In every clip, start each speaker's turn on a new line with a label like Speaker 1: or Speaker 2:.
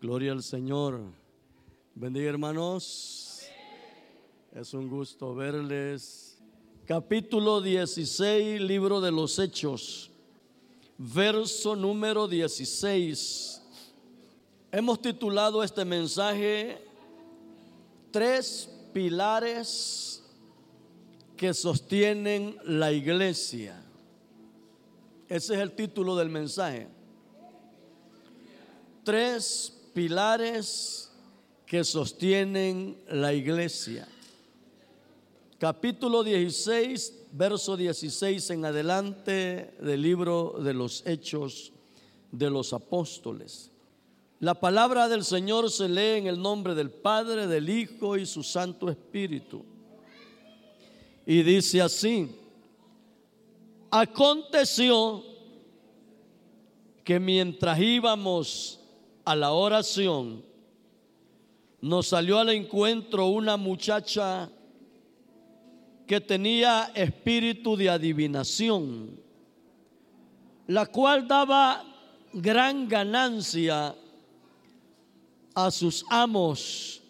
Speaker 1: Gloria al Señor. Bendiga hermanos. Es un gusto verles. Capítulo 16, libro de los Hechos. Verso número 16. Hemos titulado este mensaje Tres pilares que sostienen la iglesia. Ese es el título del mensaje. Tres pilares que sostienen la iglesia. Capítulo 16, verso 16 en adelante del libro de los Hechos de los Apóstoles. La palabra del Señor se lee en el nombre del Padre, del Hijo y su Santo Espíritu. Y dice así, aconteció que mientras íbamos a la oración, nos salió al encuentro una muchacha que tenía espíritu de adivinación, la cual daba gran ganancia a sus amos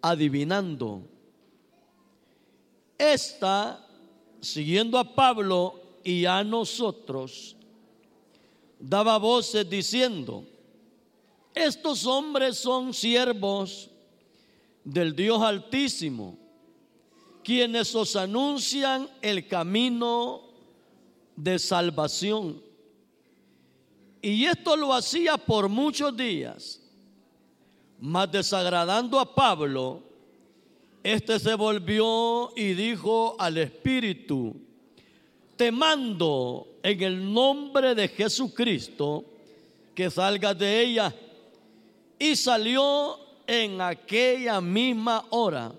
Speaker 1: adivinando. Esta, siguiendo a Pablo y a nosotros, daba voces diciendo, estos hombres son siervos del Dios Altísimo, quienes os anuncian el camino de salvación. Y esto lo hacía por muchos días mas desagradando a Pablo, este se volvió y dijo al Espíritu, te mando en el nombre de Jesucristo que salgas de ella. Y salió en aquella misma hora.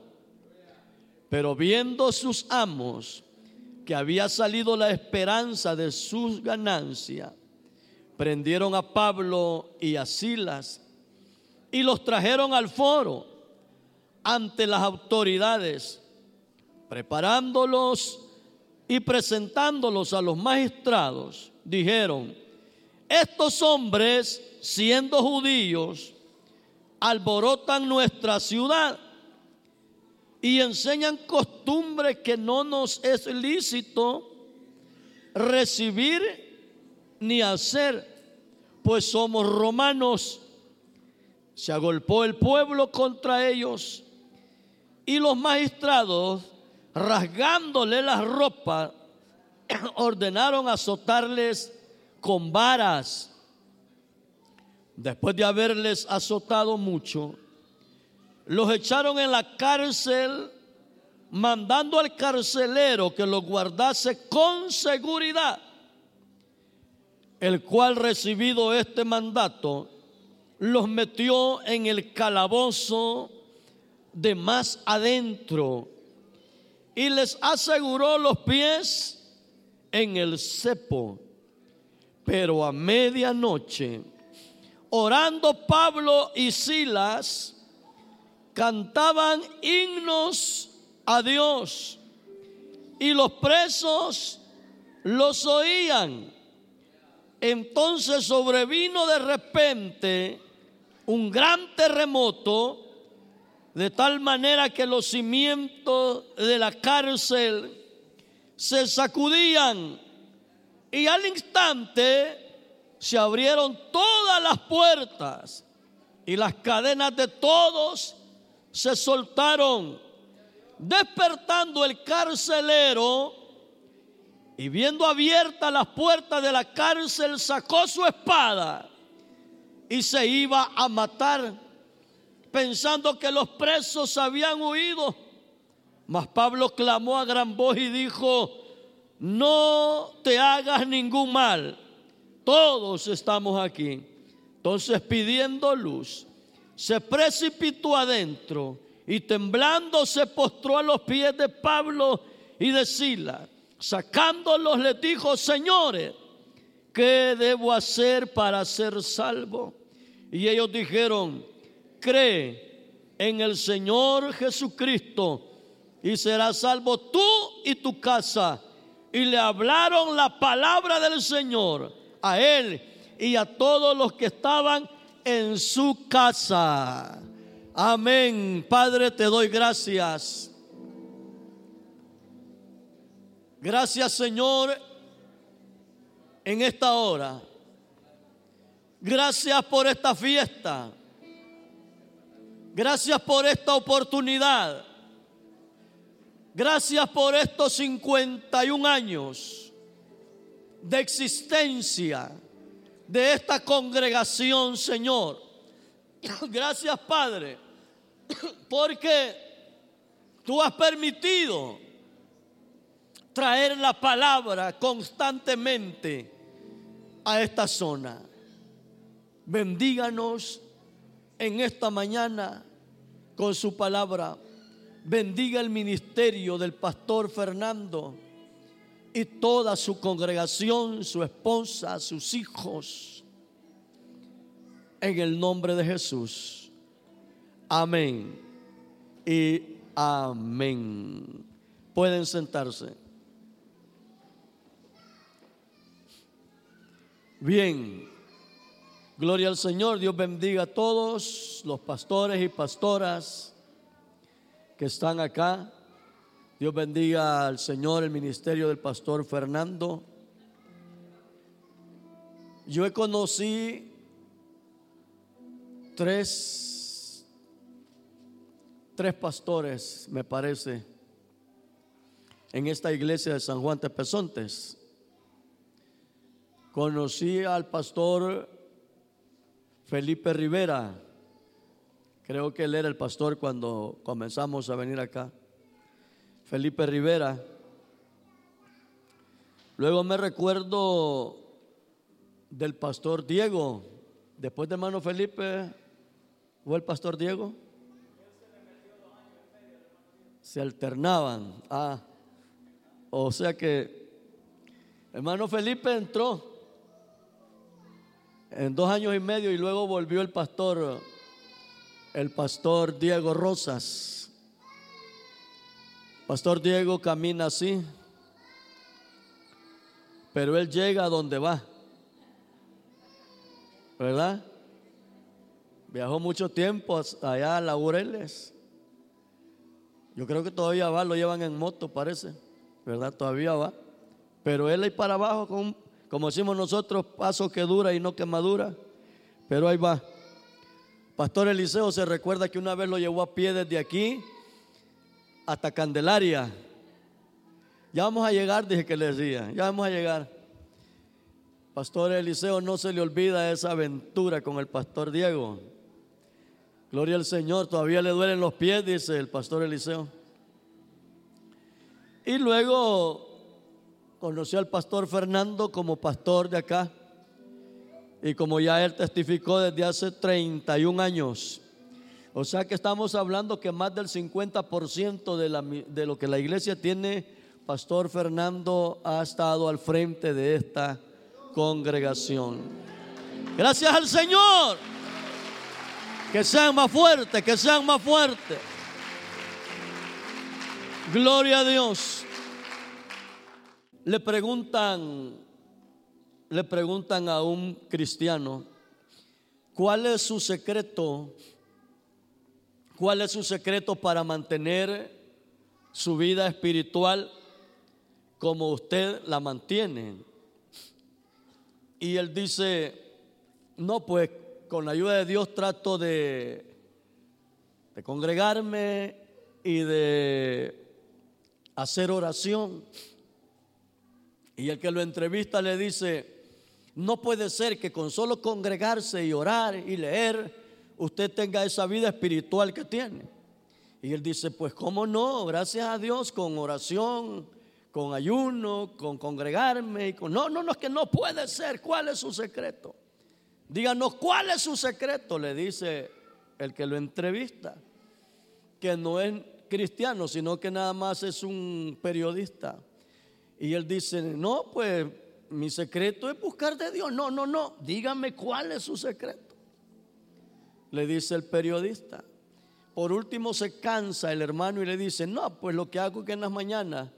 Speaker 1: Pero viendo sus amos que había salido la esperanza de sus ganancias, prendieron a Pablo y a Silas y los trajeron al foro ante las autoridades, preparándolos y presentándolos a los magistrados. Dijeron, estos hombres, siendo judíos, alborotan nuestra ciudad y enseñan costumbres que no nos es lícito recibir ni hacer, pues somos romanos se agolpó el pueblo contra ellos y los magistrados, rasgándole la ropa, ordenaron azotarles con varas. Después de haberles azotado mucho, los echaron en la cárcel, mandando al carcelero que los guardase con seguridad, el cual recibido este mandato, los metió en el calabozo de más adentro y les aseguró los pies en el cepo. Pero a medianoche, orando Pablo y Silas, cantaban himnos a Dios y los presos los oían. Entonces sobrevino de repente un gran terremoto, de tal manera que los cimientos de la cárcel se sacudían y al instante se abrieron todas las puertas y las cadenas de todos se soltaron, despertando el carcelero y viendo abiertas las puertas de la cárcel sacó su espada y se iba a matar, pensando que los presos habían huido. Mas Pablo clamó a gran voz y dijo, no te hagas ningún mal, todos estamos aquí. Entonces pidiendo luz, se precipitó adentro y temblando se postró a los pies de Pablo y de Sila. Sacándolos les dijo, señores, ¿qué debo hacer para ser salvo? Y ellos dijeron, cree en el Señor Jesucristo y serás salvo tú y tu casa. Y le hablaron la palabra del Señor a él y a todos los que estaban en su casa. Amén. Padre, te doy gracias. Gracias Señor en esta hora. Gracias por esta fiesta. Gracias por esta oportunidad. Gracias por estos 51 años de existencia de esta congregación, Señor. Gracias, Padre, porque tú has permitido traer la palabra constantemente a esta zona. Bendíganos en esta mañana con su palabra. Bendiga el ministerio del pastor Fernando y toda su congregación, su esposa, sus hijos. En el nombre de Jesús. Amén. Y amén. Pueden sentarse. Bien, gloria al Señor, Dios bendiga a todos los pastores y pastoras que están acá. Dios bendiga al Señor, el ministerio del pastor Fernando. Yo he conocido tres, tres pastores, me parece, en esta iglesia de San Juan Tepezontes. Conocí al pastor Felipe Rivera. Creo que él era el pastor cuando comenzamos a venir acá. Felipe Rivera. Luego me recuerdo del pastor Diego. Después de hermano Felipe, ¿fue el pastor Diego? Se alternaban. Ah, o sea que hermano Felipe entró en dos años y medio y luego volvió el pastor, el pastor Diego Rosas. Pastor Diego camina así, pero él llega a donde va, ¿verdad? Viajó mucho tiempo allá a Laureles. Yo creo que todavía va, lo llevan en moto, parece, ¿verdad? Todavía va. Pero él ahí para abajo con como decimos nosotros, paso que dura y no que madura, pero ahí va. Pastor Eliseo se recuerda que una vez lo llevó a pie desde aquí hasta Candelaria. Ya vamos a llegar, dije que le decía, ya vamos a llegar. Pastor Eliseo no se le olvida esa aventura con el pastor Diego. Gloria al Señor, todavía le duelen los pies, dice el pastor Eliseo. Y luego conoció al pastor Fernando como pastor de acá. Y como ya él testificó desde hace 31 años. O sea que estamos hablando que más del 50% de, la, de lo que la iglesia tiene, Pastor Fernando ha estado al frente de esta congregación. Gracias al Señor. Que sean más fuertes, que sean más fuertes. Gloria a Dios le preguntan, le preguntan a un cristiano, ¿cuál es su secreto? ¿Cuál es su secreto para mantener su vida espiritual como usted la mantiene? Y él dice, no, pues con la ayuda de Dios trato de, congregarme y de hacer oración. Y el que lo entrevista le dice, no puede ser que con solo congregarse y orar y leer, usted tenga esa vida espiritual que tiene. Y él dice, pues cómo no, gracias a Dios, con oración, con ayuno, con congregarme. Y con... No, no, no, es que no puede ser. ¿Cuál es su secreto? Díganos, ¿cuál es su secreto? Le dice el que lo entrevista, que no es cristiano, sino que nada más es un periodista. Y él dice, no, pues mi secreto es buscar de Dios. No, no, no, dígame cuál es su secreto. Le dice el periodista. Por último se cansa el hermano y le dice, no, pues lo que hago es que en las mañanas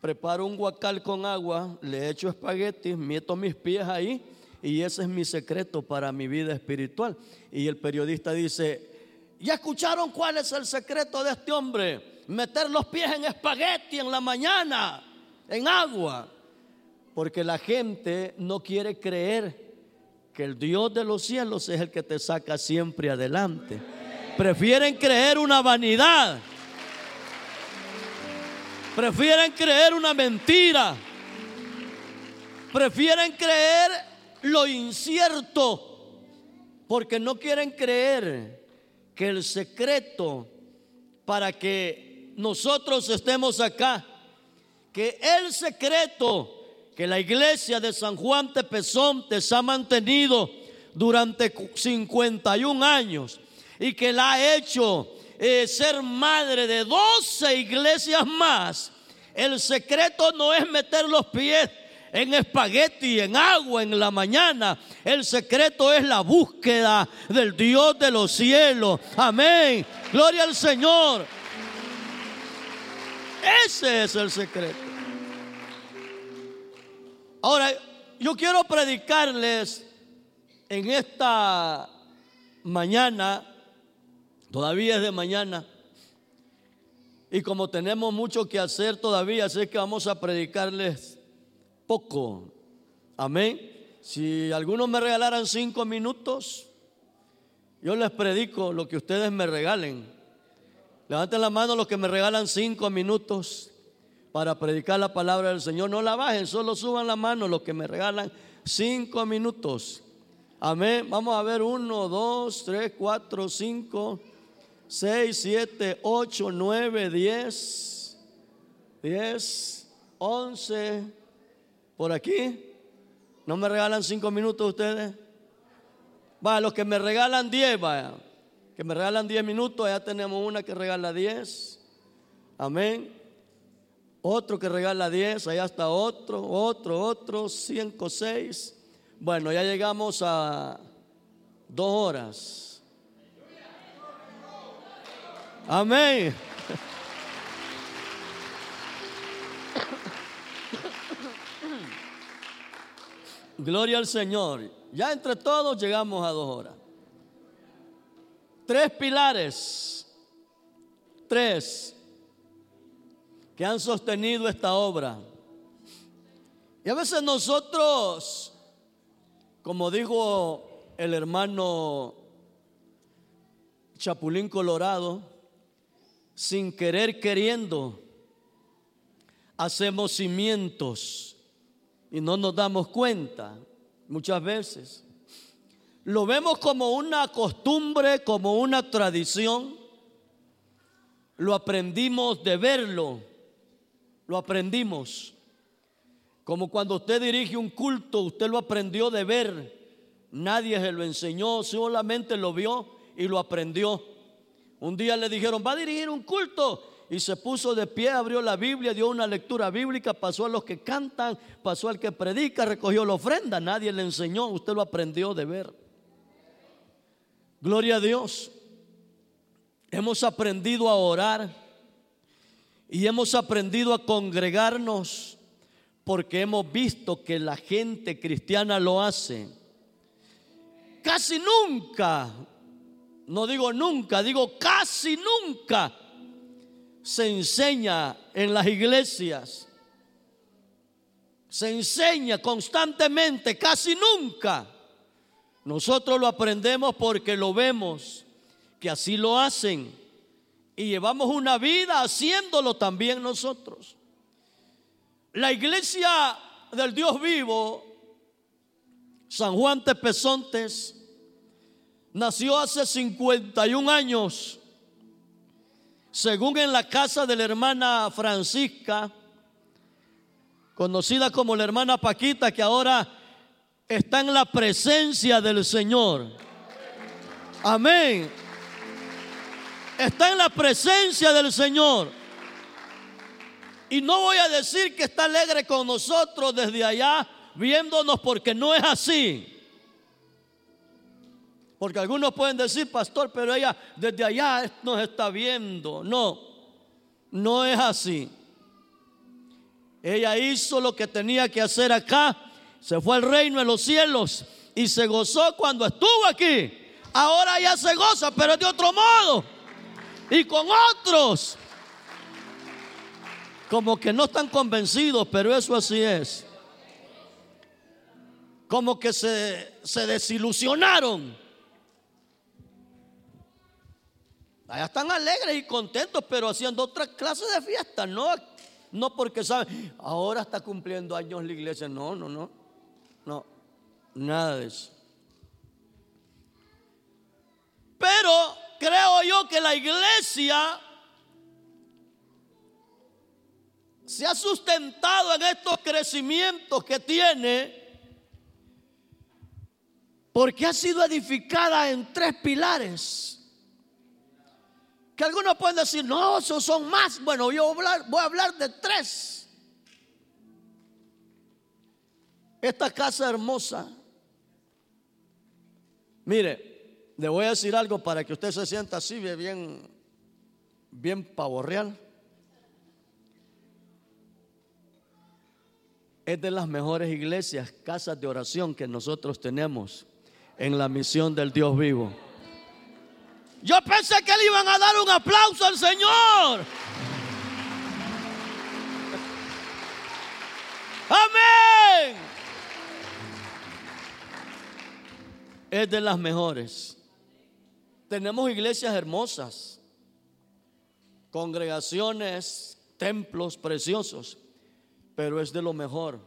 Speaker 1: preparo un guacal con agua, le echo espaguetis, meto mis pies ahí y ese es mi secreto para mi vida espiritual. Y el periodista dice, ¿ya escucharon cuál es el secreto de este hombre? Meter los pies en espagueti en la mañana, en agua. Porque la gente no quiere creer que el Dios de los cielos es el que te saca siempre adelante. Prefieren creer una vanidad. Prefieren creer una mentira. Prefieren creer lo incierto. Porque no quieren creer que el secreto para que nosotros estemos acá, que el secreto que la iglesia de San Juan Tepezontes ha mantenido durante 51 años y que la ha hecho eh, ser madre de 12 iglesias más, el secreto no es meter los pies en espagueti, en agua en la mañana. El secreto es la búsqueda del Dios de los cielos. Amén. Gloria al Señor. Ese es el secreto. Ahora, yo quiero predicarles en esta mañana, todavía es de mañana, y como tenemos mucho que hacer todavía, sé que vamos a predicarles poco. Amén. Si algunos me regalaran cinco minutos, yo les predico lo que ustedes me regalen. Levanten la mano los que me regalan cinco minutos para predicar la palabra del Señor. No la bajen, solo suban la mano los que me regalan cinco minutos. Amén. Vamos a ver uno, dos, tres, cuatro, cinco, seis, siete, ocho, nueve, diez, diez, once. Por aquí. ¿No me regalan cinco minutos ustedes? Va, los que me regalan diez, vaya. Que me regalan diez minutos, ya tenemos una que regala diez. Amén otro que regala 10, allá está otro, otro, otro, 5, 6. Bueno, ya llegamos a dos horas. Amén. Gloria al Señor. Ya entre todos llegamos a dos horas. Tres pilares. Tres que han sostenido esta obra. Y a veces nosotros, como dijo el hermano Chapulín Colorado, sin querer queriendo, hacemos cimientos y no nos damos cuenta muchas veces. Lo vemos como una costumbre, como una tradición. Lo aprendimos de verlo lo aprendimos. Como cuando usted dirige un culto, usted lo aprendió de ver. Nadie se lo enseñó, solamente lo vio y lo aprendió. Un día le dijeron, va a dirigir un culto. Y se puso de pie, abrió la Biblia, dio una lectura bíblica, pasó a los que cantan, pasó al que predica, recogió la ofrenda. Nadie le enseñó, usted lo aprendió de ver. Gloria a Dios. Hemos aprendido a orar y hemos aprendido a congregarnos porque hemos visto que la gente cristiana lo hace. Casi nunca, no digo nunca, digo casi nunca se enseña en las iglesias. Se enseña constantemente, casi nunca. Nosotros lo aprendemos porque lo vemos, que así lo hacen y llevamos una vida haciéndolo también nosotros. La iglesia del Dios vivo, San Juan Tepezontes, nació hace 51 años, según en la casa de la hermana Francisca, conocida como la hermana Paquita, que ahora está en la presencia del Señor. Amén está en la presencia del Señor. Y no voy a decir que está alegre con nosotros desde allá, viéndonos, porque no es así. Porque algunos pueden decir, pastor, pero ella desde allá nos está viendo. No, no es así. Ella hizo lo que tenía que hacer acá se fue al reino de los cielos y se gozó cuando estuvo aquí. Ahora ya se goza, pero de otro modo. Y con otros. Como que no están convencidos, pero eso así es. Como que se, se desilusionaron. Allá están alegres y contentos, pero haciendo otra clase de fiesta, no, no porque saben, ahora está cumpliendo años la iglesia, no, no, no, no, nada de eso. Pero creo yo que la iglesia se ha sustentado en estos crecimientos que tiene porque ha sido edificada en tres pilares. Que algunos pueden decir, no, esos son más. Bueno, yo voy a hablar, de tres. Esta casa hermosa. Mire, le voy a decir algo para que usted se sienta así, bien, bien pavo real. Es de las mejores iglesias, casas de oración que nosotros tenemos en la misión del Dios vivo. Yo pensé que le iban a dar un aplauso al Señor. Amén. Es de las mejores. Tenemos iglesias hermosas, congregaciones, templos preciosos, pero es de lo mejor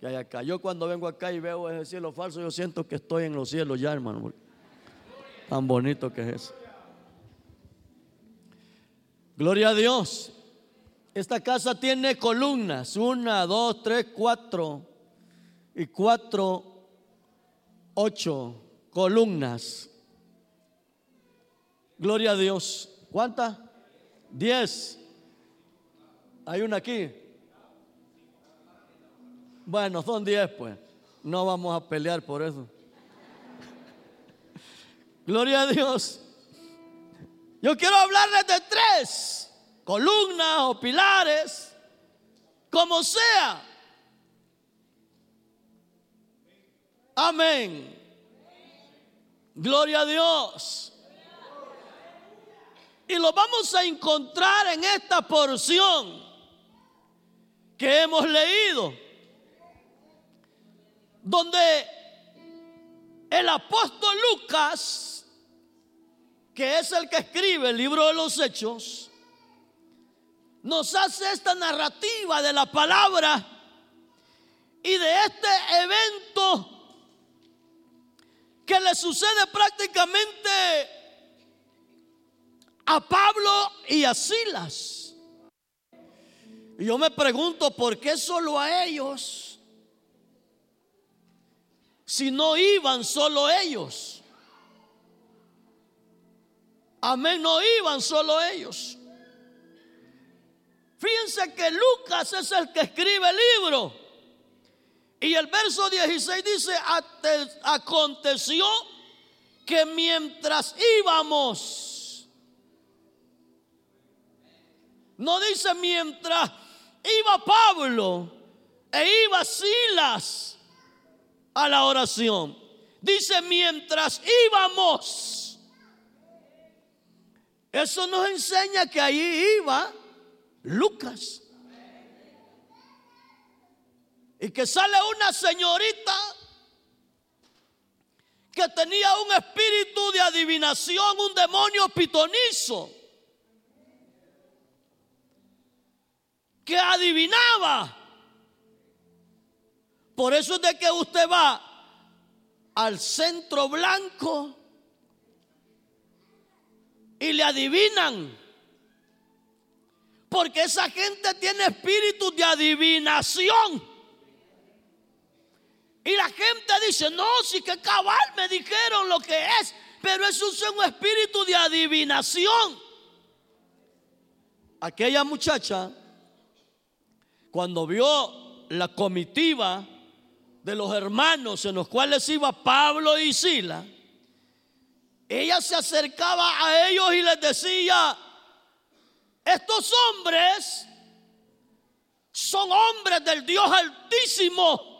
Speaker 1: que hay acá. Yo cuando vengo acá y veo ese cielo falso, yo siento que estoy en los cielos ya, hermano. Tan bonito que es eso. Gloria a Dios. Esta casa tiene columnas. Una, dos, tres, cuatro. Y cuatro, ocho columnas. Gloria a Dios. ¿Cuántas? Diez. Hay una aquí. Bueno, son diez pues. No vamos a pelear por eso. Gloria a Dios. Yo quiero hablarles de tres columnas o pilares, como sea. Amén. Gloria a Dios. Y lo vamos a encontrar en esta porción que hemos leído, donde el apóstol Lucas que es el que escribe el libro de los hechos, nos hace esta narrativa de la palabra y de este evento que le sucede prácticamente a Pablo y a Silas. Y yo me pregunto, ¿por qué solo a ellos? Si no iban solo ellos. Amén, no iban solo ellos. Fíjense que Lucas es el que escribe el libro. Y el verso 16 dice, aconteció que mientras íbamos, no dice mientras iba Pablo e iba Silas a la oración, dice mientras íbamos eso nos enseña que ahí iba Lucas. Y que sale una señorita que tenía un espíritu de adivinación, un demonio pitonizo, que adivinaba. Por eso es de que usted va al centro blanco y le adivinan. Porque esa gente tiene espíritu de adivinación. Y la gente dice, no, si que cabal me dijeron lo que es, pero es un espíritu de adivinación. Aquella muchacha, cuando vio la comitiva de los hermanos en los cuales iba Pablo y Sila, ella se acercaba a ellos y les decía, estos hombres son hombres del Dios altísimo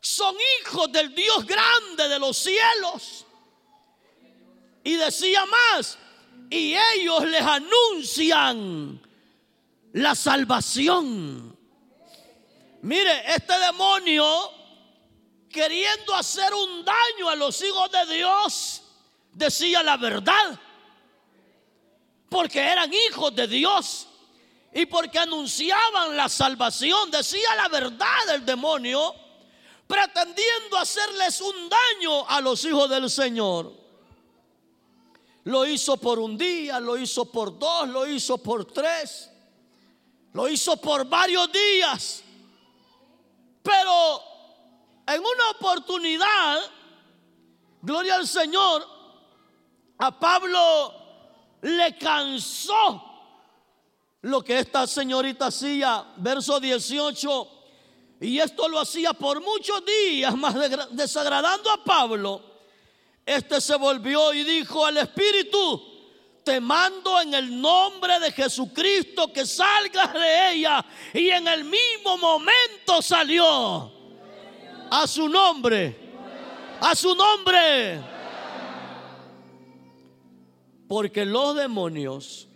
Speaker 1: son hijos del Dios grande de los cielos. Y decía más, y ellos les anuncian la salvación. Mire, este demonio queriendo hacer un daño a los hijos de Dios, decía la verdad. Porque eran hijos de Dios y porque anunciaban la salvación, decía la verdad del demonio, pretendiendo hacerles un daño a los hijos del Señor. Lo hizo por un día, lo hizo por dos, lo hizo por tres, lo hizo por varios días. Pero en una oportunidad, gloria al Señor, a Pablo le cansó lo que esta señorita hacía, verso 18, y esto lo hacía por muchos días, más desagradando a Pablo. Este se volvió y dijo al Espíritu, te mando en el nombre de Jesucristo que salgas de ella. Y en el mismo momento salió. A su nombre. A su nombre. Porque los demonios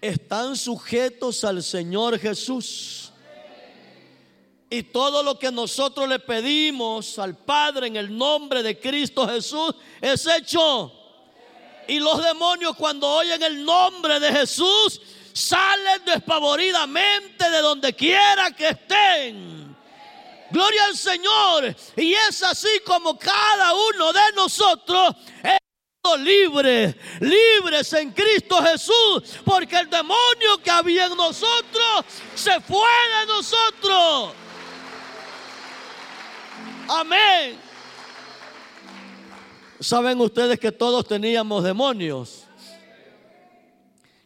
Speaker 1: están sujetos al Señor Jesús. Y todo lo que nosotros le pedimos al Padre en el nombre de Cristo Jesús es hecho. Y los demonios cuando oyen el nombre de Jesús salen despavoridamente de donde quiera que estén. Gloria al Señor. Y es así como cada uno de nosotros libres, libres en Cristo Jesús, porque el demonio que había en nosotros se fue de nosotros. Amén. Saben ustedes que todos teníamos demonios.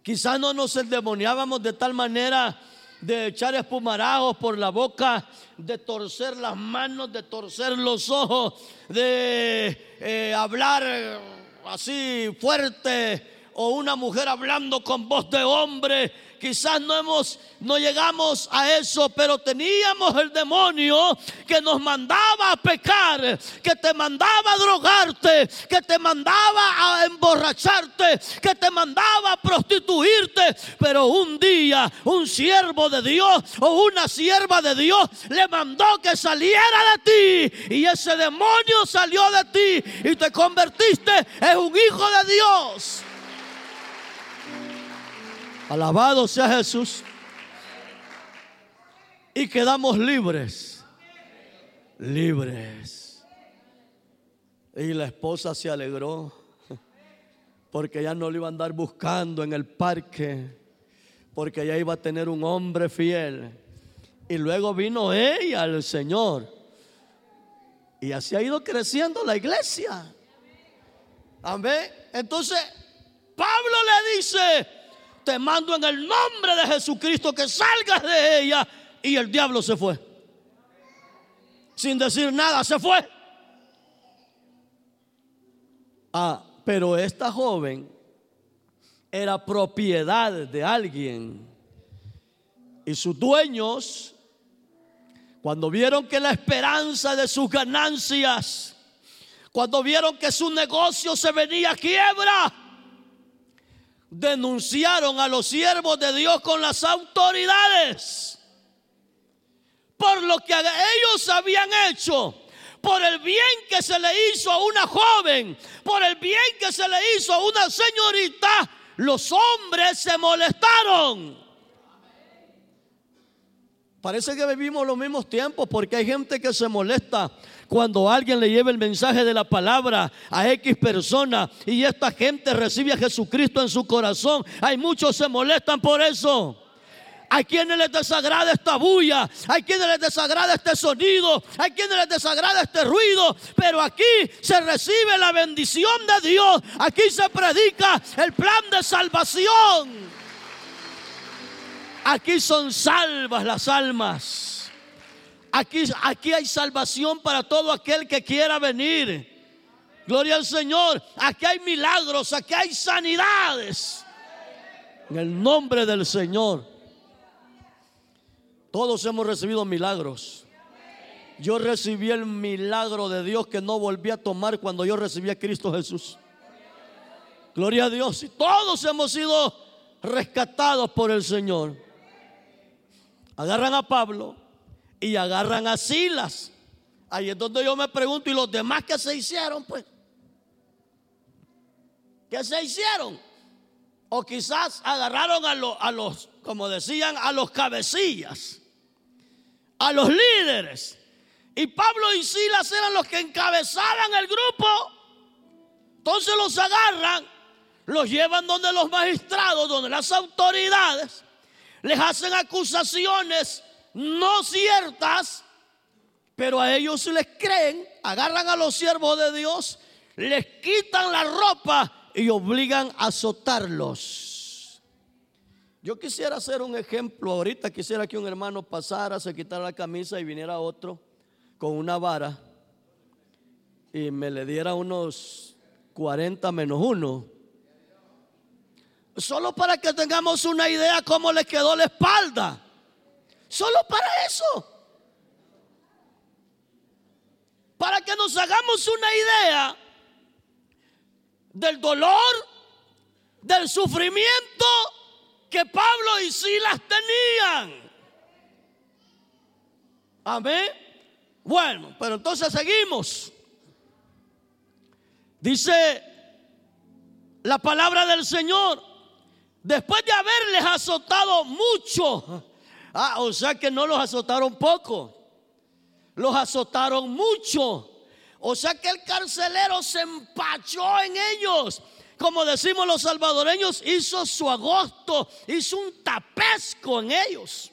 Speaker 1: Quizás no nos endemoniábamos de tal manera de echar espumarajos por la boca, de torcer las manos, de torcer los ojos, de eh, hablar así fuerte o una mujer hablando con voz de hombre. Quizás no hemos, no llegamos a eso, pero teníamos el demonio que nos mandaba a pecar, que te mandaba a drogarte, que te mandaba a emborracharte, que te mandaba a prostituirte. Pero un día un siervo de Dios o una sierva de Dios le mandó que saliera de ti y ese demonio salió de ti y te convertiste en un hijo de Dios. Alabado sea Jesús. Y quedamos libres. Libres. Y la esposa se alegró porque ya no le iba a andar buscando en el parque, porque ya iba a tener un hombre fiel. Y luego vino ella al Señor. Y así ha ido creciendo la iglesia. Amén. Entonces, Pablo le dice, te mando en el nombre de Jesucristo que salgas de ella. Y el diablo se fue. Sin decir nada, se fue. Ah, pero esta joven era propiedad de alguien. Y sus dueños, cuando vieron que la esperanza de sus ganancias, cuando vieron que su negocio se venía a quiebra, denunciaron a los siervos de Dios con las autoridades por lo que ellos habían hecho, por el bien que se le hizo a una joven, por el bien que se le hizo a una señorita, los hombres se molestaron. Parece que vivimos los mismos tiempos porque hay gente que se molesta cuando alguien le lleva el mensaje de la palabra a X persona y esta gente recibe a Jesucristo en su corazón. Hay muchos que se molestan por eso. Hay quienes les desagrada esta bulla, hay quienes les desagrada este sonido, hay quienes les desagrada este ruido, pero aquí se recibe la bendición de Dios, aquí se predica el plan de salvación. Aquí son salvas las almas. Aquí, aquí hay salvación para todo aquel que quiera venir. Gloria al Señor. Aquí hay milagros, aquí hay sanidades. En el nombre del Señor. Todos hemos recibido milagros. Yo recibí el milagro de Dios que no volví a tomar cuando yo recibí a Cristo Jesús. Gloria a Dios. Y todos hemos sido rescatados por el Señor. Agarran a Pablo y agarran a Silas. Ahí es donde yo me pregunto, ¿y los demás qué se hicieron? Pues, ¿qué se hicieron? O quizás agarraron a, a los, como decían, a los cabecillas, a los líderes. Y Pablo y Silas eran los que encabezaban el grupo. Entonces los agarran, los llevan donde los magistrados, donde las autoridades, les hacen acusaciones no ciertas, pero a ellos les creen, agarran a los siervos de Dios, les quitan la ropa y obligan a azotarlos. Yo quisiera hacer un ejemplo ahorita, quisiera que un hermano pasara, se quitara la camisa y viniera otro con una vara y me le diera unos 40 menos uno. Solo para que tengamos una idea cómo le quedó la espalda. Solo para eso. Para que nos hagamos una idea del dolor, del sufrimiento que Pablo y Silas tenían. Amén. Bueno, pero entonces seguimos. Dice la palabra del Señor, después de haberles azotado mucho, Ah, o sea que no los azotaron poco. Los azotaron mucho. O sea que el carcelero se empachó en ellos. Como decimos los salvadoreños, hizo su agosto, hizo un tapesco en ellos.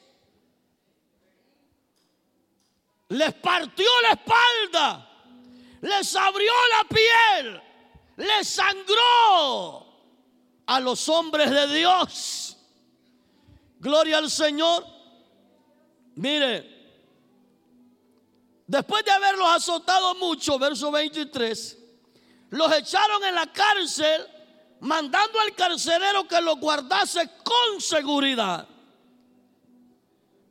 Speaker 1: Les partió la espalda, les abrió la piel, les sangró a los hombres de Dios. Gloria al Señor. Mire, después de haberlos azotado mucho, verso 23, los echaron en la cárcel, mandando al carcelero que los guardase con seguridad.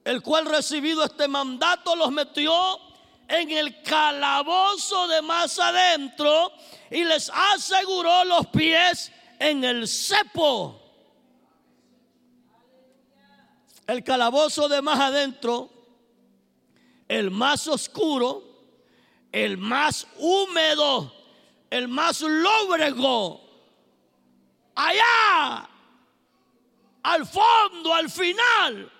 Speaker 1: El cual recibido este mandato los metió en el calabozo de más adentro y les aseguró los pies en el cepo. el calabozo de más adentro, el más oscuro, el más húmedo, el más lóbrego, allá, al fondo, al final.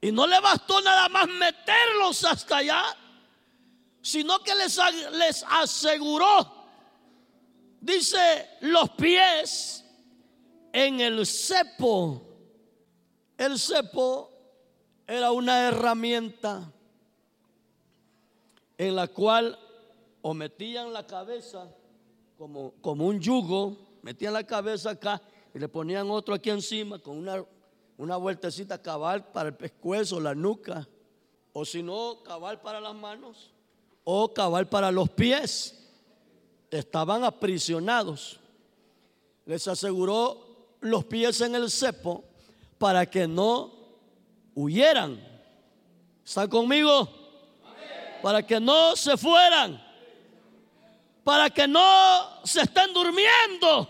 Speaker 1: Y no le bastó nada más meterlos hasta allá, sino que les, les aseguró, dice, los pies en el cepo el cepo era una herramienta en la cual o metían la cabeza como, como un yugo, metían la cabeza acá y le ponían otro aquí encima con una, una vueltecita cabal para el pescuezo, la nuca, o si no, cabal para las manos o cabal para los pies. Estaban aprisionados. Les aseguró los pies en el cepo para que no huyeran. ¿Están conmigo? Para que no se fueran. Para que no se estén durmiendo.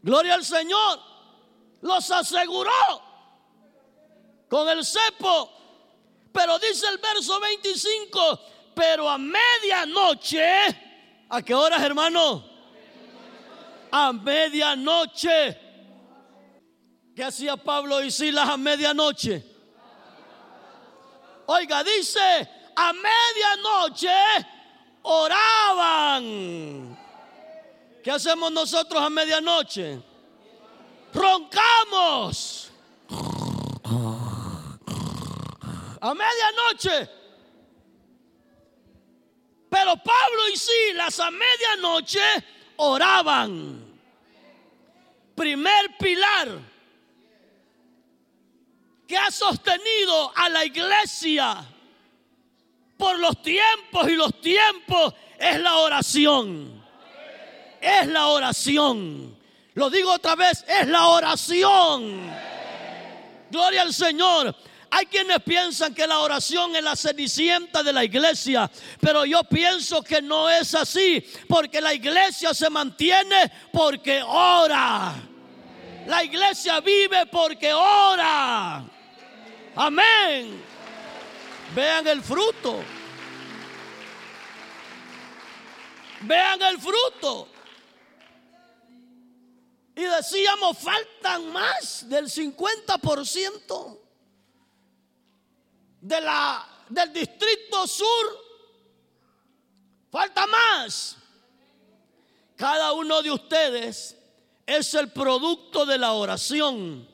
Speaker 1: Gloria al Señor. Los aseguró con el cepo. Pero dice el verso 25, pero a medianoche, ¿a qué horas hermano? A medianoche ¿Qué hacía Pablo y Silas a medianoche? Oiga, dice, a medianoche oraban. ¿Qué hacemos nosotros a medianoche? Roncamos. A medianoche. Pero Pablo y Silas a medianoche oraban. Primer pilar que ha sostenido a la iglesia por los tiempos y los tiempos es la oración. Es la oración. Lo digo otra vez, es la oración. Gloria al Señor. Hay quienes piensan que la oración es la cenicienta de la iglesia, pero yo pienso que no es así, porque la iglesia se mantiene porque ora. La iglesia vive porque ora. Amén. Vean el fruto. Vean el fruto. Y decíamos, faltan más del 50% de la, del distrito sur. Falta más. Cada uno de ustedes es el producto de la oración.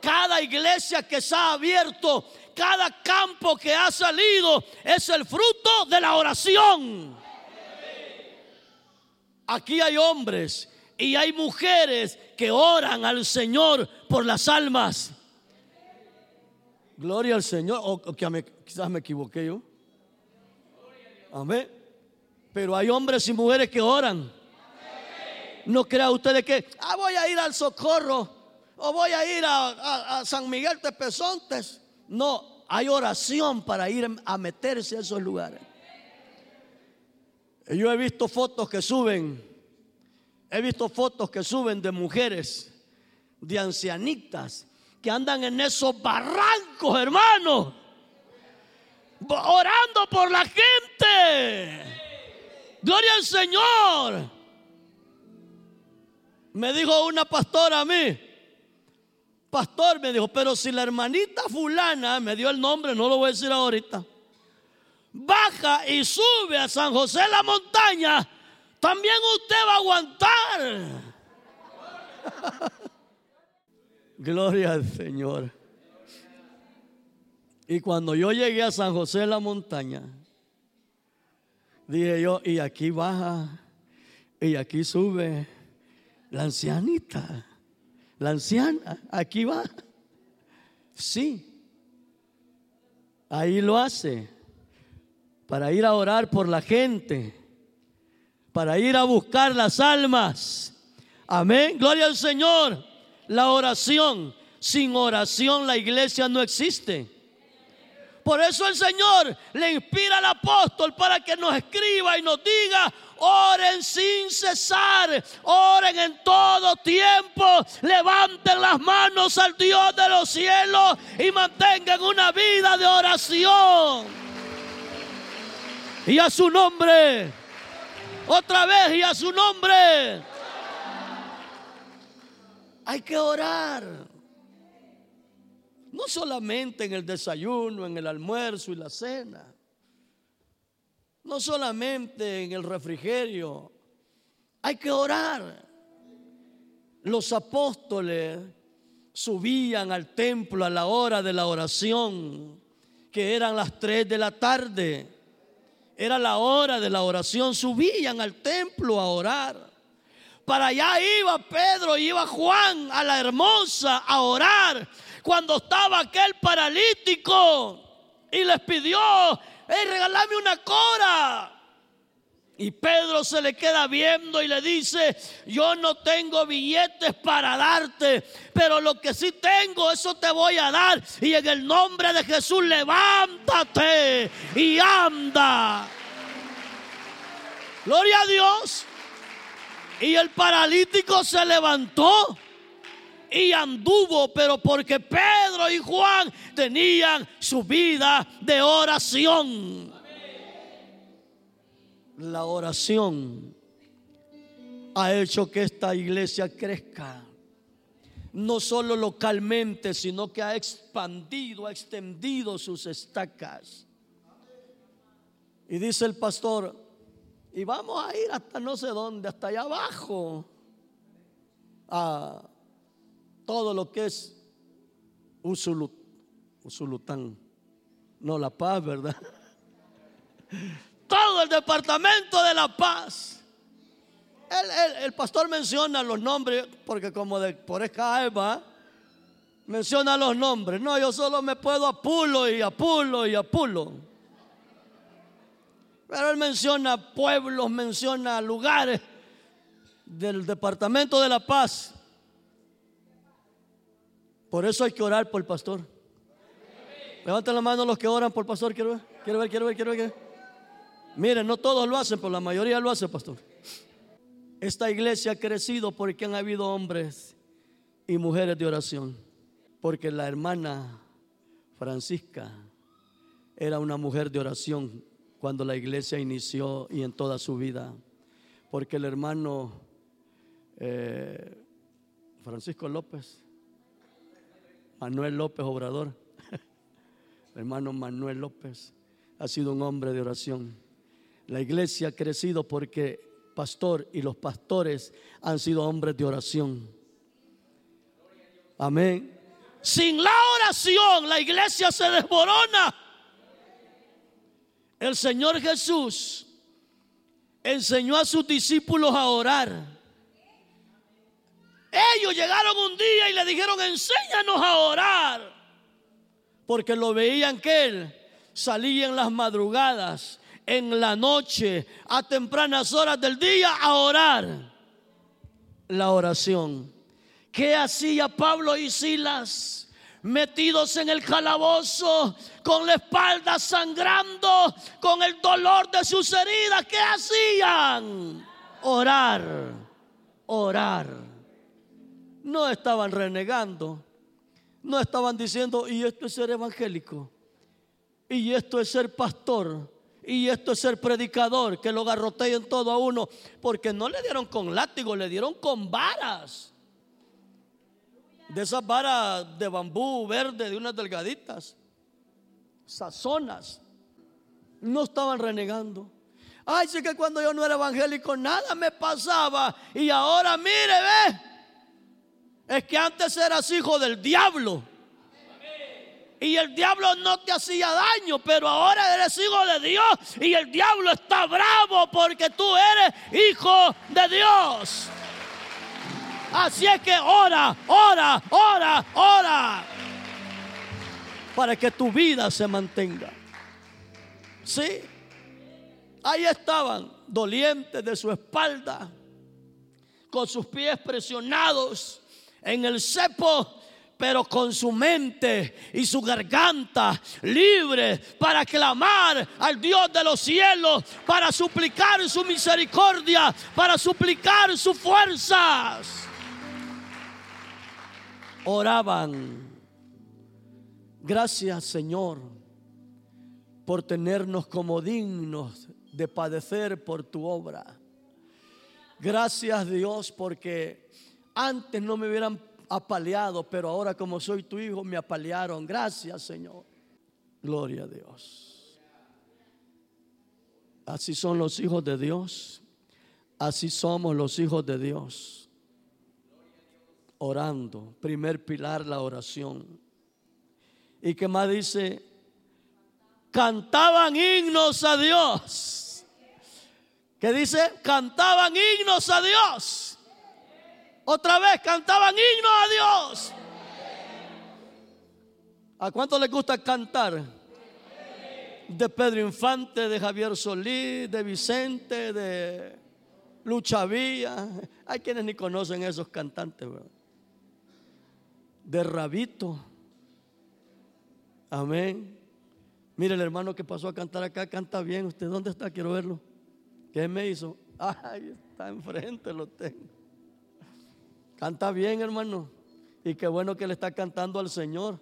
Speaker 1: Cada iglesia que se ha abierto, cada campo que ha salido, es el fruto de la oración. Aquí hay hombres y hay mujeres que oran al Señor por las almas. Gloria al Señor. O, quizás me equivoqué yo. Amén. Pero hay hombres y mujeres que oran. No crea ustedes que ah, voy a ir al socorro o voy a ir a, a San Miguel de Pesontes. No, hay oración para ir a meterse a esos lugares. Yo he visto fotos que suben He visto fotos que suben de mujeres, de ancianitas, que andan en esos barrancos, hermanos, orando por la gente. Gloria al Señor. Me dijo una pastora a mí, pastor, me dijo, pero si la hermanita fulana, me dio el nombre, no lo voy a decir ahorita, baja y sube a San José la montaña, también usted va a aguantar. Gloria al Señor. Y cuando yo llegué a San José de la montaña, dije yo, y aquí baja, y aquí sube la ancianita, la anciana, aquí va. Sí, ahí lo hace, para ir a orar por la gente para ir a buscar las almas. Amén. Gloria al Señor. La oración. Sin oración la iglesia no existe. Por eso el Señor le inspira al apóstol para que nos escriba y nos diga, oren sin cesar, oren en todo tiempo, levanten las manos al Dios de los cielos y mantengan una vida de oración. Y a su nombre. Otra vez y a su nombre. Hay que orar. No solamente en el desayuno, en el almuerzo y la cena. No solamente en el refrigerio. Hay que orar. Los apóstoles subían al templo a la hora de la oración, que eran las tres de la tarde. Era la hora de la oración. Subían al templo a orar. Para allá iba Pedro y iba Juan a la hermosa a orar. Cuando estaba aquel paralítico y les pidió, hey, regalame una cora. Y Pedro se le queda viendo y le dice, yo no tengo billetes para darte, pero lo que sí tengo, eso te voy a dar. Y en el nombre de Jesús, levántate y anda. Gloria a Dios. Y el paralítico se levantó y anduvo, pero porque Pedro y Juan tenían su vida de oración la oración ha hecho que esta iglesia crezca. No solo localmente, sino que ha expandido, ha extendido sus estacas. Y dice el pastor, y vamos a ir hasta no sé dónde, hasta allá abajo, a todo lo que es Usulután. No, La Paz, ¿verdad? todo el departamento de la paz. El, pastor menciona los nombres, porque como de, por eva menciona los nombres. No, yo solo me puedo apulo y apulo y apulo. Pero él menciona pueblos, menciona lugares del departamento de la paz. Por eso hay que orar por el pastor. Levanten la mano los que oran por pastor. Quiero ver, quiero ver, quiero ver, quiero ver. Miren, no todos lo hacen, pero la mayoría lo hace, pastor. Esta iglesia ha crecido porque han habido hombres y mujeres de oración. Porque la hermana Francisca era una mujer de oración cuando la iglesia inició y en toda su vida. Porque el hermano eh, Francisco López, Manuel López Obrador, hermano Manuel López, ha sido un hombre de oración. La iglesia ha crecido porque pastor y los pastores han sido hombres de oración. Amén. Sin la oración la iglesia se desborona. El Señor Jesús enseñó a sus discípulos a orar. Ellos llegaron un día y le dijeron, enséñanos a orar. Porque lo veían que él salía en las madrugadas, en la noche, a tempranas horas del día a orar. La oración. ¿Qué hacía Pablo y Silas? Metidos en el calabozo, con la espalda sangrando, con el dolor de sus heridas. ¿Qué hacían? Orar, orar. No estaban renegando, no estaban diciendo, y esto es ser evangélico, y esto es ser pastor, y esto es ser predicador, que lo garroteen todo a uno, porque no le dieron con látigo, le dieron con varas. De esas varas de bambú verde, de unas delgaditas, sazonas. No estaban renegando. Ay, sí que cuando yo no era evangélico nada me pasaba. Y ahora mire, ve. Es que antes eras hijo del diablo. Y el diablo no te hacía daño, pero ahora eres hijo de Dios y el diablo está bravo porque tú eres hijo de Dios. Así es que ora, ora, ora, ora. Para que tu vida se mantenga. Sí. Ahí estaban, dolientes de su espalda, con sus pies presionados en el cepo pero con su mente y su garganta libre para clamar al Dios de los cielos, para suplicar su misericordia, para suplicar sus fuerzas. Oraban. Gracias Señor por tenernos como dignos de padecer por tu obra. Gracias Dios porque antes no me hubieran apaleado, pero ahora como soy tu hijo me apalearon. Gracias, Señor. Gloria a Dios. Así son los hijos de Dios. Así somos los hijos de Dios. Orando. Primer pilar, la oración. ¿Y qué más dice? Cantaban himnos a Dios. ¿Qué dice? Cantaban himnos a Dios. Otra vez cantaban himnos a Dios. ¿A cuánto les gusta cantar? De Pedro Infante, de Javier Solí, de Vicente, de Lucha Vía. Hay quienes ni conocen esos cantantes. De Rabito. Amén. Mire el hermano que pasó a cantar acá, canta bien. ¿Usted dónde está? Quiero verlo. ¿Qué me hizo? Ay, está enfrente, lo tengo. Canta bien, hermano. Y qué bueno que le está cantando al Señor.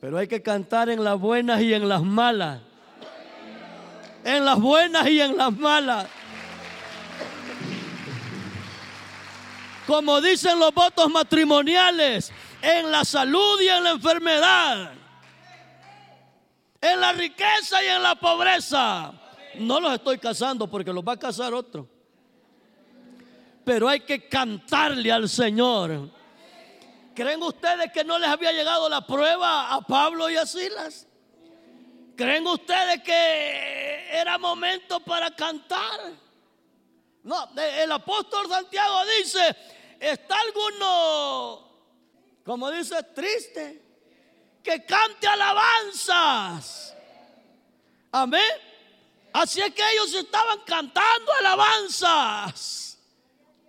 Speaker 1: Pero hay que cantar en las buenas y en las malas. En las buenas y en las malas. Como dicen los votos matrimoniales, en la salud y en la enfermedad. En la riqueza y en la pobreza. No los estoy casando porque los va a casar otro pero hay que cantarle al Señor. ¿Creen ustedes que no les había llegado la prueba a Pablo y a Silas? ¿Creen ustedes que era momento para cantar? No, el apóstol Santiago dice, ¿está alguno, como dice, triste? Que cante alabanzas. Amén. Así es que ellos estaban cantando alabanzas.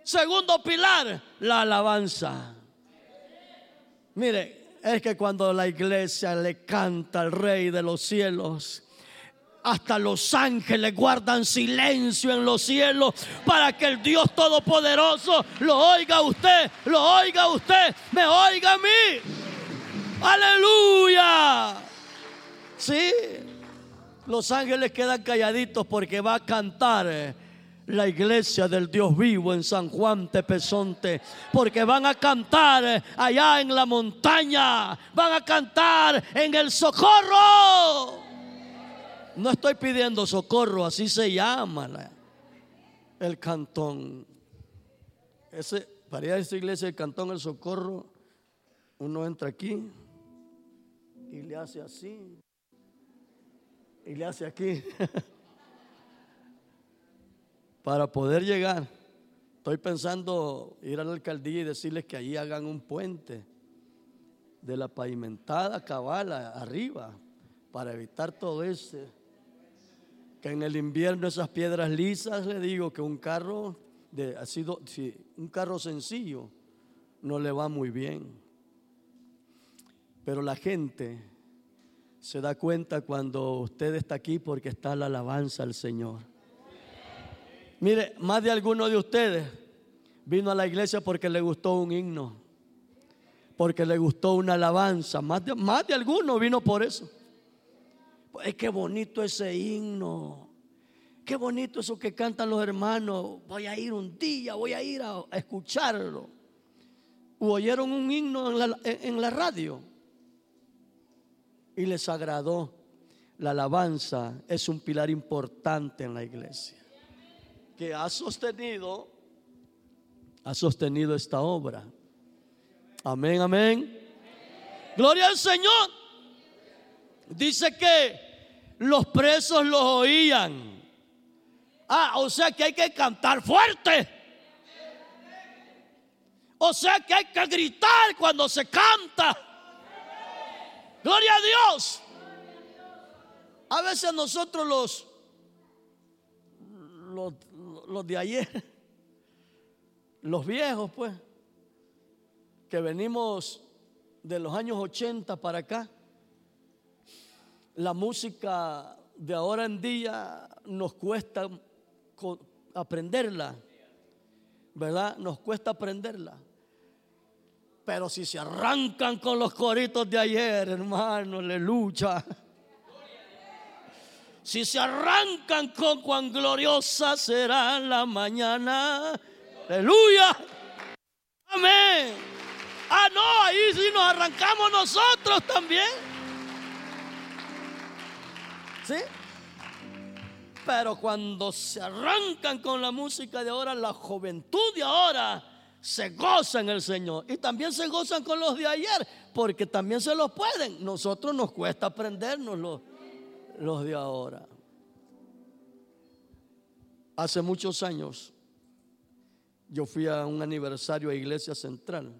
Speaker 1: Segundo pilar, la alabanza. Mire, es que cuando la iglesia le canta al rey de los cielos, hasta los ángeles guardan silencio en los cielos para que el Dios Todopoderoso lo oiga a usted, lo oiga a usted, me oiga a mí. Aleluya. Sí, los ángeles quedan calladitos porque va a cantar eh, la iglesia del Dios vivo en San Juan Tepezonte, porque van a cantar eh, allá en la montaña, van a cantar en el socorro. No estoy pidiendo socorro, así se llama el cantón. Ese, para ir a esa iglesia, el cantón, el socorro, uno entra aquí y le hace así y le hace aquí. para poder llegar, estoy pensando ir a la alcaldía y decirles que allí hagan un puente de la pavimentada cabal arriba para evitar todo ese que en el invierno esas piedras lisas, le digo que un carro de, ha sido, un carro sencillo no le va muy bien. Pero la gente se da cuenta cuando usted está aquí porque está la alabanza al Señor. Mire, más de alguno de ustedes vino a la iglesia porque le gustó un himno, porque le gustó una alabanza. Más de, más de alguno vino por eso. Es que bonito ese himno. Qué bonito eso que cantan los hermanos. Voy a ir un día, voy a ir a, escucharlo. O oyeron un himno en la, en la radio y les agradó. La alabanza es un pilar importante en la iglesia que ha sostenido, ha sostenido esta obra. Amén, amén. Gloria al Señor. Dice que los presos los oían. Ah, o sea que hay que cantar fuerte. O sea que hay que gritar cuando se canta. Gloria a Dios. A veces nosotros los, los, los de ayer, los viejos pues, que venimos de los años 80 para acá, la música de ahora en día nos cuesta aprenderla, ¿verdad? Nos cuesta aprenderla. Pero si se arrancan con los coritos de ayer, hermano, aleluya. Si se arrancan con cuán gloriosa será la mañana, aleluya. Amén. Ah, no, ahí sí nos arrancamos nosotros también. ¿Sí? Pero cuando se arrancan con la música de ahora, la juventud de ahora se goza en el Señor. Y también se gozan con los de ayer, porque también se los pueden. Nosotros nos cuesta aprendernos los, los de ahora. Hace muchos años yo fui a un aniversario a Iglesia Central.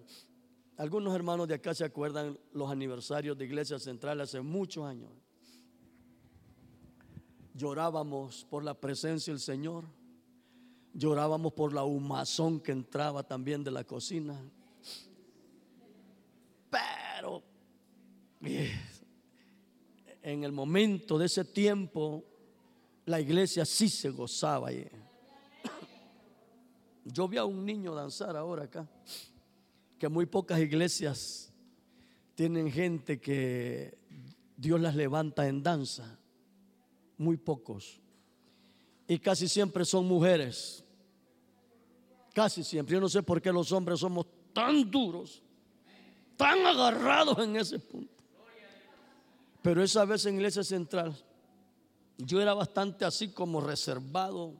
Speaker 1: Algunos hermanos de acá se acuerdan los aniversarios de Iglesia Central hace muchos años llorábamos por la presencia del Señor, llorábamos por la humazón que entraba también de la cocina. Pero en el momento de ese tiempo, la iglesia sí se gozaba. Yo vi a un niño danzar ahora acá, que muy pocas iglesias tienen gente que Dios las levanta en danza muy pocos. Y casi siempre son mujeres. Casi siempre. Yo no sé por qué los hombres somos tan duros, tan agarrados en ese punto. Pero esa vez en Iglesia Central, yo era bastante así como reservado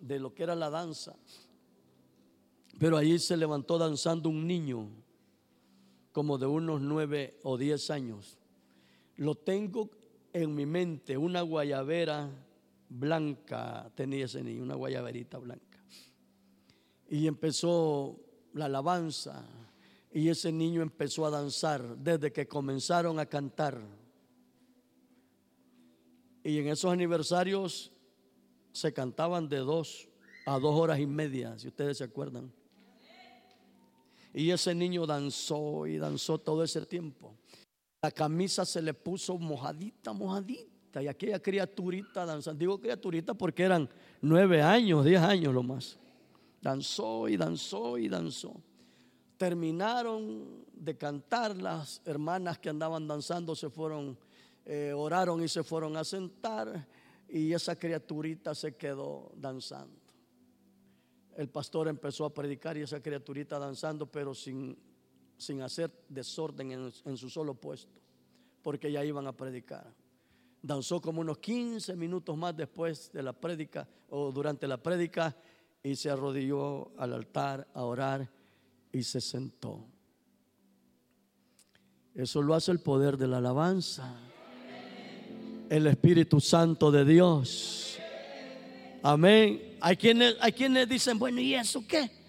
Speaker 1: de lo que era la danza. Pero ahí se levantó danzando un niño, como de unos nueve o diez años. Lo tengo en mi mente una guayabera blanca, tenía ese niño, una guayaberita blanca. Y empezó la alabanza y ese niño empezó a danzar desde que comenzaron a cantar. Y en esos aniversarios se cantaban de dos a dos horas y media, si ustedes se acuerdan. Y ese niño danzó y danzó todo ese tiempo. La camisa se le puso mojadita, mojadita. Y aquella criaturita danzando. Digo criaturita porque eran nueve años, diez años lo más. Danzó y danzó y danzó. Terminaron de cantar las hermanas que andaban danzando, se fueron, eh, oraron y se fueron a sentar. Y esa criaturita se quedó danzando. El pastor empezó a predicar y esa criaturita danzando, pero sin, sin hacer desorden en, su solo puesto, porque ya iban a predicar. Danzó como unos 15 minutos más después de la prédica o durante la prédica y se arrodilló al altar a orar y se sentó. Eso lo hace el poder de la alabanza. El Espíritu Santo de Dios. Amén. Hay quienes, hay quienes dicen, bueno, ¿y eso qué?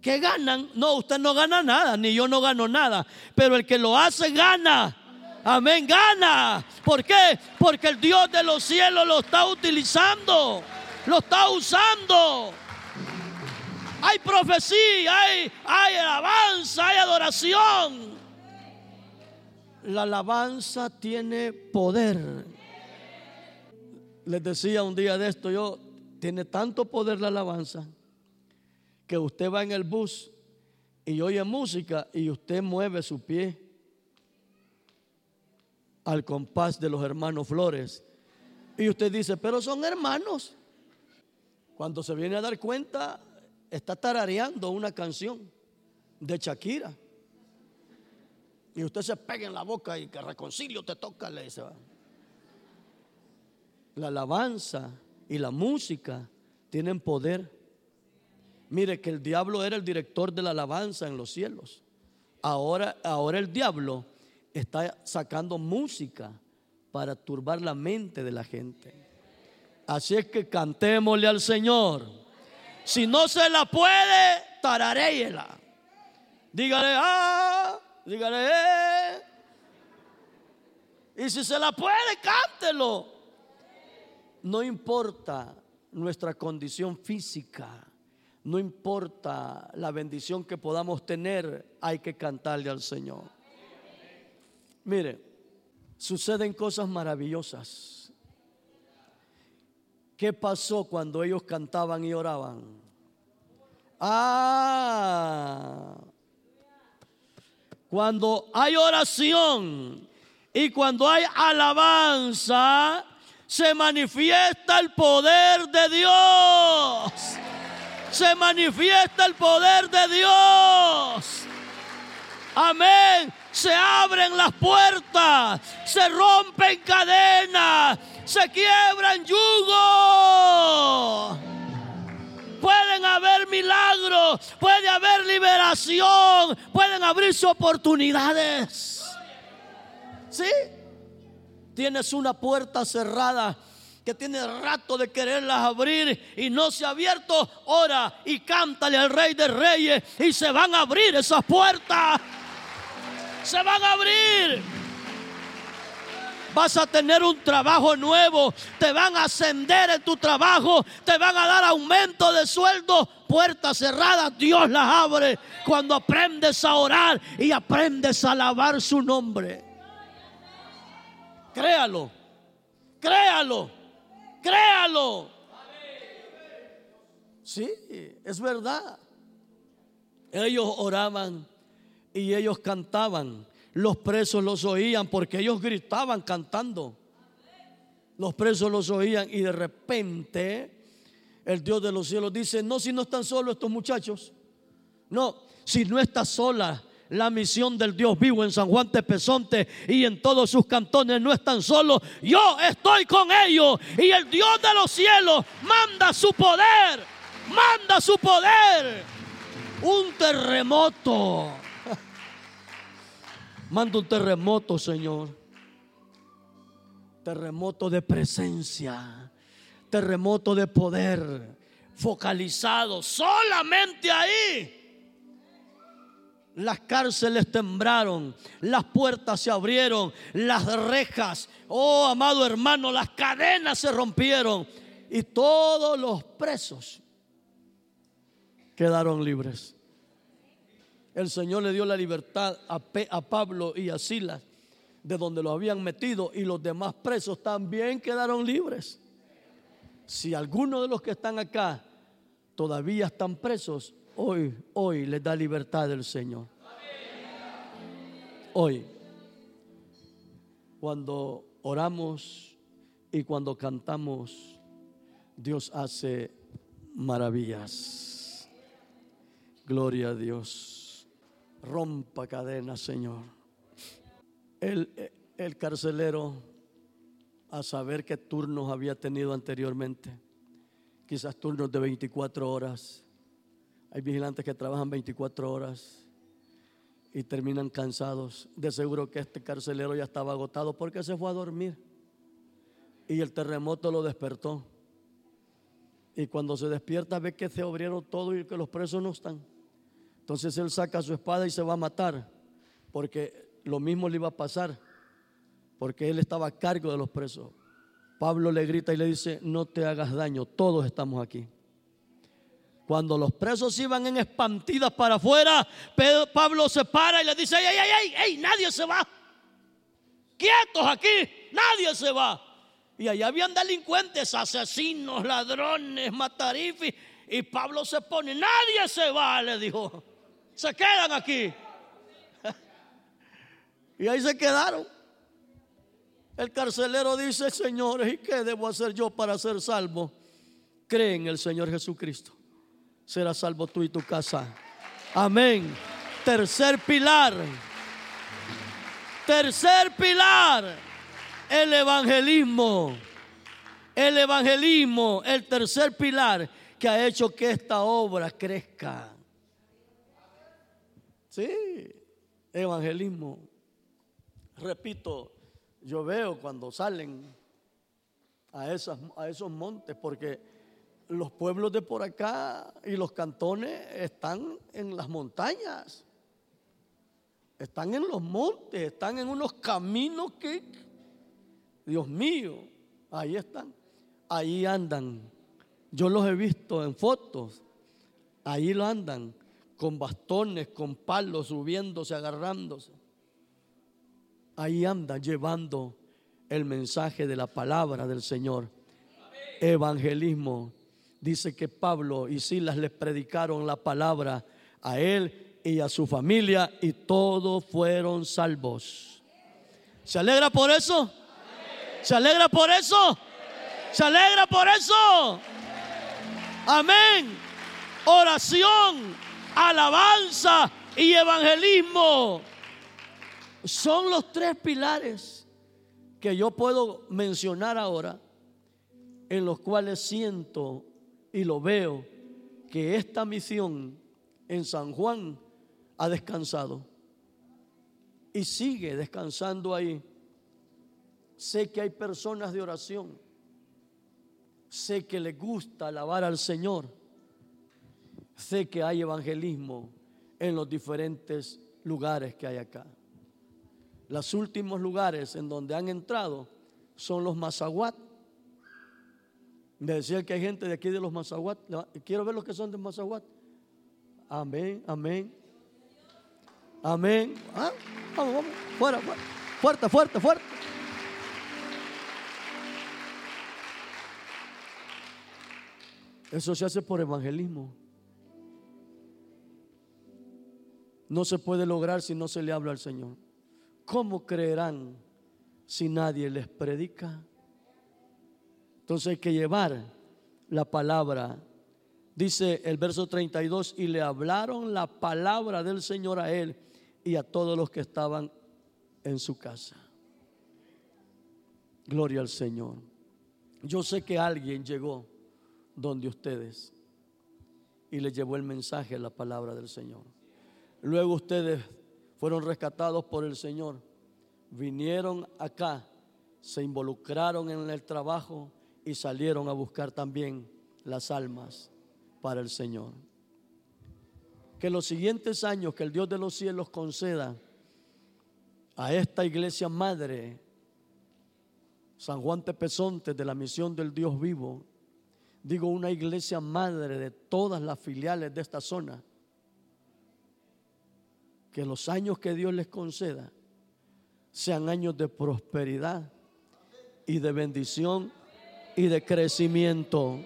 Speaker 1: ¿Qué ganan? No, usted no gana nada, ni yo no gano nada. Pero el que lo hace gana. Amén, gana. ¿Por qué? Porque el Dios de los cielos lo está utilizando. Lo está usando. Hay profecía, hay, hay alabanza, hay adoración. La alabanza tiene poder. Les decía un día de esto, yo, tiene tanto poder la alabanza que usted va en el bus y oye música y usted mueve su pie al compás de los hermanos Flores. Y usted dice, pero son hermanos. Cuando se viene a dar cuenta, está tarareando una canción de Shakira. Y usted se pega en la boca y que reconcilio te toca, le. La alabanza y la música tienen poder. Mire que el diablo era el director de la alabanza en los cielos. Ahora, ahora el diablo está sacando música para turbar la mente de la gente. Así es que cantémosle al Señor. Si no se la puede, tararéela. Dígale, ah, dígale, eh. Y si se la puede, cántelo. No importa nuestra condición física, no importa la bendición que podamos tener, hay que cantarle al Señor. Mire, suceden cosas maravillosas. ¿Qué pasó cuando ellos cantaban y oraban? Ah, cuando hay oración y cuando hay alabanza, se manifiesta el poder de Dios. Se manifiesta el poder de Dios. Amén. Se abren las puertas, se rompen cadenas, se quiebran yugos. Pueden haber milagros, puede haber liberación, pueden abrirse oportunidades. ¿Sí? Tienes una puerta cerrada que tiene rato de quererlas abrir y no se ha abierto, ora y cántale al Rey de Reyes y se van a abrir esas puertas. Se van a abrir. Vas a tener un trabajo nuevo, te van a ascender en tu trabajo, te van a dar aumento de sueldo, puertas cerradas, Dios las abre cuando aprendes a orar y aprendes a alabar su nombre. Créalo, créalo, créalo. Sí, es verdad. Ellos oraban y ellos cantaban. Los presos los oían porque ellos gritaban cantando. Los presos los oían y de repente el Dios de los cielos dice, no si no están solos estos muchachos. No, si no está sola la misión del Dios vivo en San Juan Tepezonte y en todos sus cantones no están solos. Yo estoy con ellos y el Dios de los cielos manda su poder, manda su poder. Un terremoto. Manda un terremoto, Señor. Terremoto de presencia, terremoto de poder, focalizado solamente ahí las cárceles temblaron, las puertas se abrieron, las rejas, oh amado hermano, las cadenas se rompieron y todos los presos quedaron libres. El Señor le dio la libertad a, a Pablo y a Silas de donde lo habían metido y los demás presos también quedaron libres. Si alguno de los que están acá todavía están presos, hoy, hoy les da libertad el Señor. Hoy, cuando oramos y cuando cantamos, Dios hace maravillas. Gloria a Dios. Rompa cadenas, Señor. El, el carcelero, a saber qué turnos había tenido anteriormente, quizás turnos de 24 horas. Hay vigilantes que trabajan 24 horas y terminan cansados. De seguro que este carcelero ya estaba agotado porque se fue a dormir. Y el terremoto lo despertó. Y cuando se despierta ve que se abrieron todo y que los presos no están. Entonces él saca su espada y se va a matar. Porque lo mismo le iba a pasar. Porque él estaba a cargo de los presos. Pablo le grita y le dice, no te hagas daño, todos estamos aquí. Cuando los presos iban en espantidas para afuera, Pablo se para y le dice, ¡ay, ay, ay, ay! nadie se va! ¡Quietos aquí! ¡Nadie se va! Y allá habían delincuentes, asesinos, ladrones, matarifis. Y Pablo se pone, nadie se va, le dijo. Se quedan aquí. y ahí se quedaron. El carcelero dice, señores, ¿y qué debo hacer yo para ser salvo? Cree en el Señor Jesucristo serás salvo tú y tu casa. Amén. Tercer pilar. Tercer pilar. El evangelismo. El evangelismo. El tercer pilar que ha hecho que esta obra crezca. Sí, evangelismo. Repito, yo veo cuando salen a, a esos montes, porque los pueblos de por acá y los cantones están en las montañas, están en los montes, están en unos caminos que, Dios mío, ahí están, ahí andan. Yo los he visto en fotos, ahí lo andan, con bastones, con palos, subiéndose, agarrándose. Ahí andan llevando el mensaje de la palabra del Señor. Evangelismo dice que Pablo y Silas les predicaron la palabra a él y a su familia y todos fueron salvos. ¿Se alegra por eso? ¿Se alegra por eso? ¿Se alegra por eso? Amén. Oración, alabanza y evangelismo son los tres pilares que yo puedo mencionar ahora en los cuales siento y lo veo que esta misión en San Juan ha descansado y sigue descansando ahí. Sé que hay personas de oración. Sé que les gusta alabar al Señor. Sé que hay evangelismo en los diferentes lugares que hay acá. Los últimos lugares en donde han entrado son los Mazahuat me decía que hay gente de aquí de los Mazahuat. Quiero ver los que son de Mazahuat. Amén, amén. Amén. Ah, vamos, vamos. Fuera, fuera. Fuerte, fuerte, fuerte. Eso se hace por evangelismo. No se puede lograr si no se le habla al Señor. ¿Cómo creerán si nadie les predica? Entonces hay que llevar la palabra. Dice el verso 32, y le hablaron la palabra del Señor a él y a todos los que estaban en su casa. Gloria al Señor. Yo sé que alguien llegó donde ustedes y le llevó el mensaje, la palabra del Señor. Luego ustedes fueron rescatados por el Señor, vinieron acá, se involucraron en el trabajo y salieron a buscar también las almas para el Señor. Que los siguientes años que el Dios de los cielos conceda a esta iglesia madre, San Juan Tepezonte de la misión del Dios vivo, digo una iglesia madre de todas las filiales de esta zona, que los años que Dios les conceda sean años de prosperidad y de bendición y de crecimiento,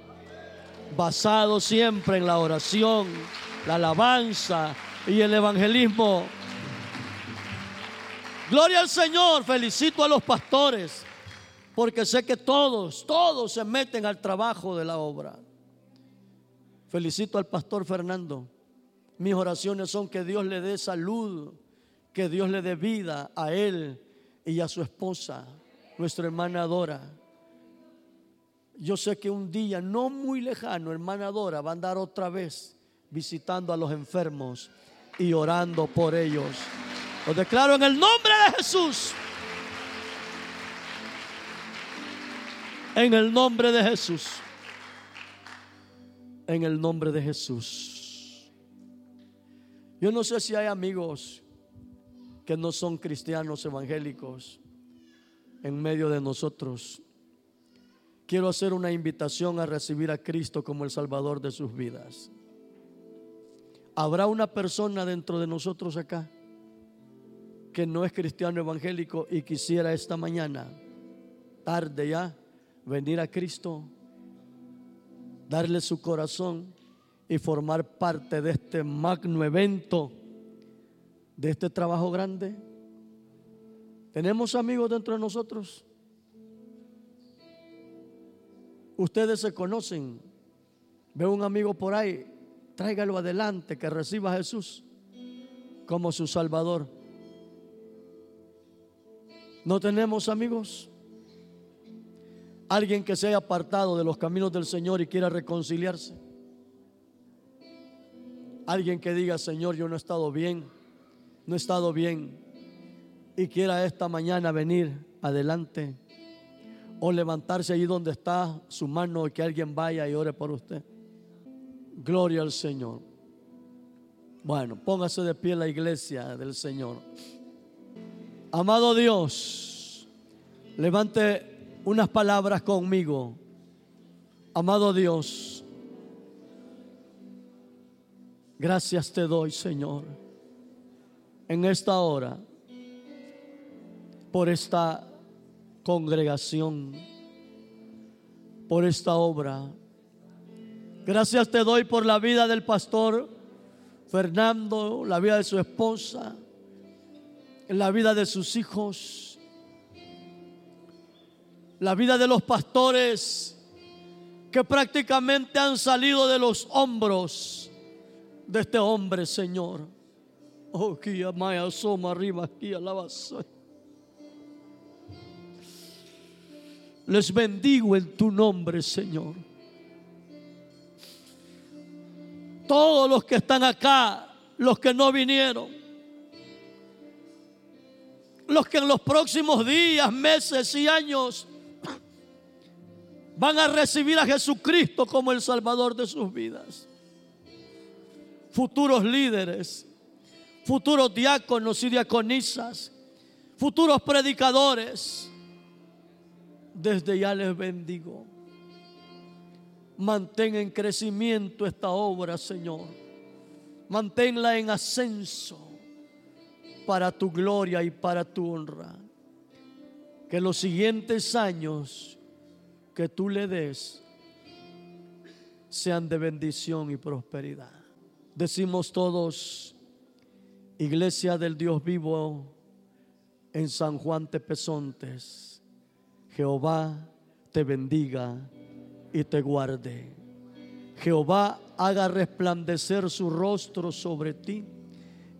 Speaker 1: basado siempre en la oración, la alabanza y el evangelismo. Gloria al Señor, felicito a los pastores, porque sé que todos, todos se meten al trabajo de la obra. Felicito al pastor Fernando. Mis oraciones son que Dios le dé salud, que Dios le dé vida a él y a su esposa, nuestra hermana Dora. Yo sé que un día no muy lejano, hermana Dora va a andar otra vez visitando a los enfermos y orando por ellos. Lo declaro en el nombre de Jesús. En el nombre de Jesús. En el nombre de Jesús. Yo no sé si hay amigos que no son cristianos evangélicos en medio de nosotros. Quiero hacer una invitación a recibir a Cristo como el Salvador de sus vidas. ¿Habrá una persona dentro de nosotros acá que no es cristiano evangélico y quisiera esta mañana, tarde ya, venir a Cristo, darle su corazón y formar parte de este magno evento, de este trabajo grande? ¿Tenemos amigos dentro de nosotros? Ustedes se conocen. Ve un amigo por ahí, tráigalo adelante, que reciba a Jesús como su Salvador. ¿No tenemos amigos? Alguien que se haya apartado de los caminos del Señor y quiera reconciliarse. Alguien que diga, Señor, yo no he estado bien, no he estado bien y quiera esta mañana venir adelante o levantarse allí donde está su mano y que alguien vaya y ore por usted. Gloria al Señor. Bueno, póngase de pie la iglesia del Señor. Amado Dios, levante unas palabras conmigo. Amado Dios, gracias te doy, Señor, en esta hora, por esta congregación, por esta obra. Gracias te doy por la vida del pastor Fernando, la vida de su esposa la vida de sus hijos, la vida de los pastores que prácticamente han salido de los hombros de este hombre, Señor. Oh, que maya asoma arriba aquí alabanza. Les bendigo en tu nombre, Señor. Todos los que están acá, los que no vinieron, los que en los próximos días, meses y años van a recibir a Jesucristo como el Salvador de sus vidas. Futuros líderes, futuros diáconos y diaconisas, futuros predicadores. Desde ya les bendigo. Mantén en crecimiento esta obra, Señor. Manténla en ascenso para tu gloria y para tu honra. Que los siguientes años que tú le des sean de bendición y prosperidad. Decimos todos, Iglesia del Dios vivo en San Juan Tepezontes, Jehová te bendiga y te guarde. Jehová haga resplandecer su rostro sobre ti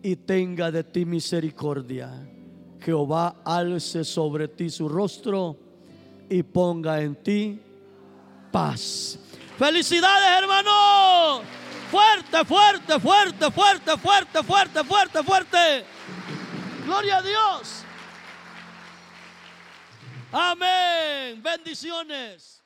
Speaker 1: y tenga de ti misericordia. Jehová alce sobre ti su rostro y ponga en ti paz. Felicidades, hermano. Fuerte, fuerte, fuerte, fuerte, fuerte, fuerte, fuerte, fuerte. Gloria a Dios. Amén. Bendiciones.